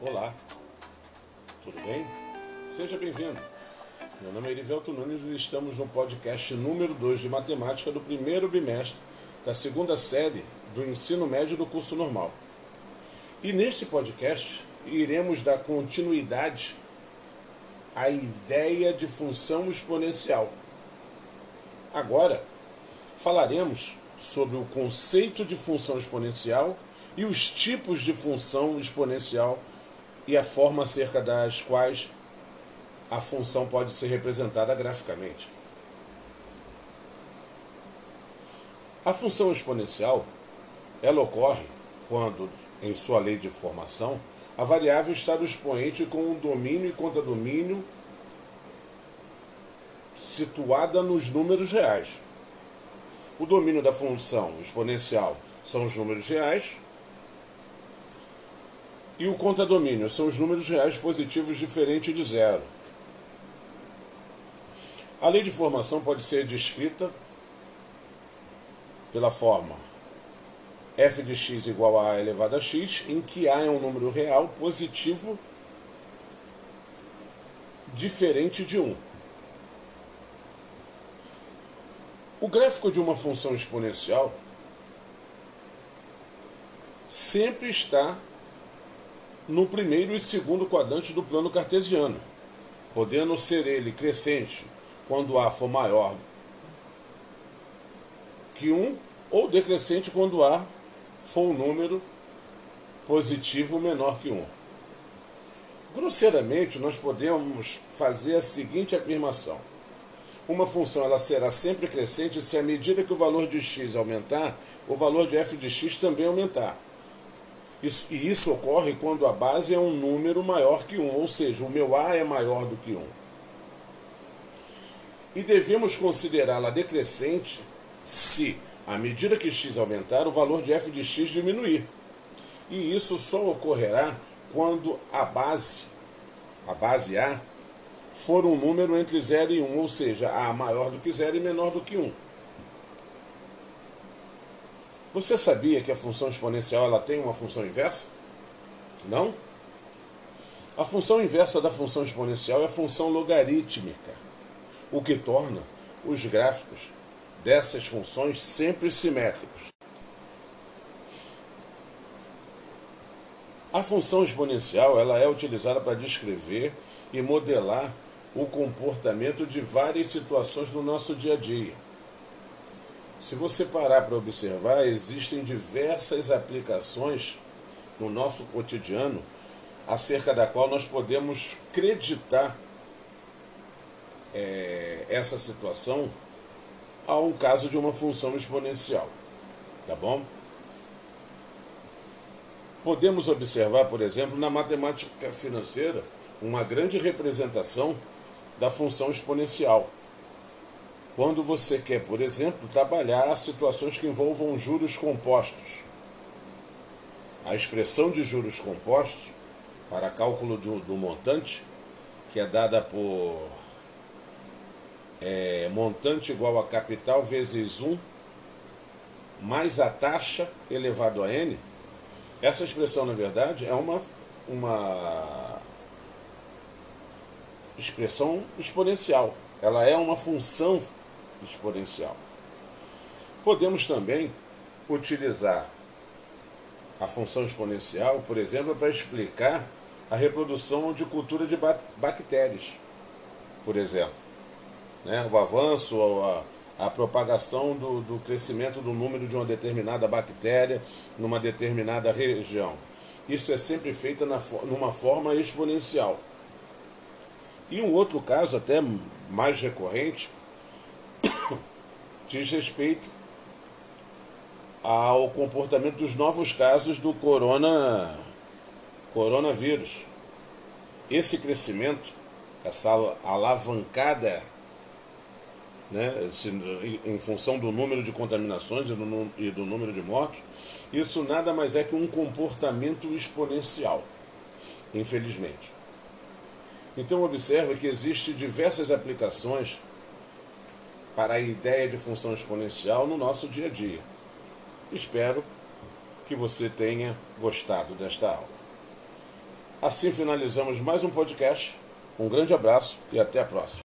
Olá, tudo bem? Seja bem-vindo. Meu nome é Erivelto Nunes e estamos no podcast número 2 de matemática do primeiro bimestre da segunda série do ensino médio do curso normal. E neste podcast iremos dar continuidade à ideia de função exponencial. Agora falaremos sobre o conceito de função exponencial e os tipos de função exponencial e a forma acerca das quais a função pode ser representada graficamente. A função exponencial, ela ocorre quando, em sua lei de formação, a variável está no expoente com um domínio e contradomínio situada nos números reais. O domínio da função exponencial são os números reais e o contradomínio são os números reais positivos diferentes de zero. A lei de formação pode ser descrita pela forma f de x igual a a elevado a x, em que a é um número real positivo diferente de 1. O gráfico de uma função exponencial sempre está no primeiro e segundo quadrante do plano cartesiano, podendo ser ele crescente quando A for maior que 1, ou decrescente quando A for um número positivo menor que 1. Grosseiramente, nós podemos fazer a seguinte afirmação. Uma função ela será sempre crescente se à medida que o valor de x aumentar, o valor de f de x também aumentar. Isso, e isso ocorre quando a base é um número maior que 1, ou seja, o meu A é maior do que 1. E devemos considerá-la decrescente se, à medida que x aumentar, o valor de f de x diminuir. E isso só ocorrerá quando a base, a base A, for um número entre 0 e 1, ou seja, A maior do que 0 e menor do que 1. Você sabia que a função exponencial ela tem uma função inversa? Não? A função inversa da função exponencial é a função logarítmica, o que torna os gráficos dessas funções sempre simétricos. A função exponencial ela é utilizada para descrever e modelar o comportamento de várias situações do nosso dia a dia se você parar para observar, existem diversas aplicações no nosso cotidiano acerca da qual nós podemos acreditar é, essa situação a um caso de uma função exponencial. Tá bom? Podemos observar, por exemplo, na matemática financeira, uma grande representação da função exponencial quando você quer, por exemplo, trabalhar situações que envolvam juros compostos. A expressão de juros compostos para cálculo do, do montante, que é dada por é, montante igual a capital vezes 1 mais a taxa elevado a n, essa expressão, na verdade, é uma, uma expressão exponencial. Ela é uma função exponencial. Podemos também utilizar a função exponencial, por exemplo, para explicar a reprodução de cultura de bactérias, por exemplo. Né? O avanço, a, a propagação do, do crescimento do número de uma determinada bactéria numa determinada região. Isso é sempre feito na, numa forma exponencial. E um outro caso, até mais recorrente, diz respeito ao comportamento dos novos casos do corona, coronavírus. Esse crescimento, essa alavancada, né, em função do número de contaminações e do número de mortos, isso nada mais é que um comportamento exponencial, infelizmente. Então observe que existem diversas aplicações para a ideia de função exponencial no nosso dia a dia. Espero que você tenha gostado desta aula. Assim finalizamos mais um podcast. Um grande abraço e até a próxima.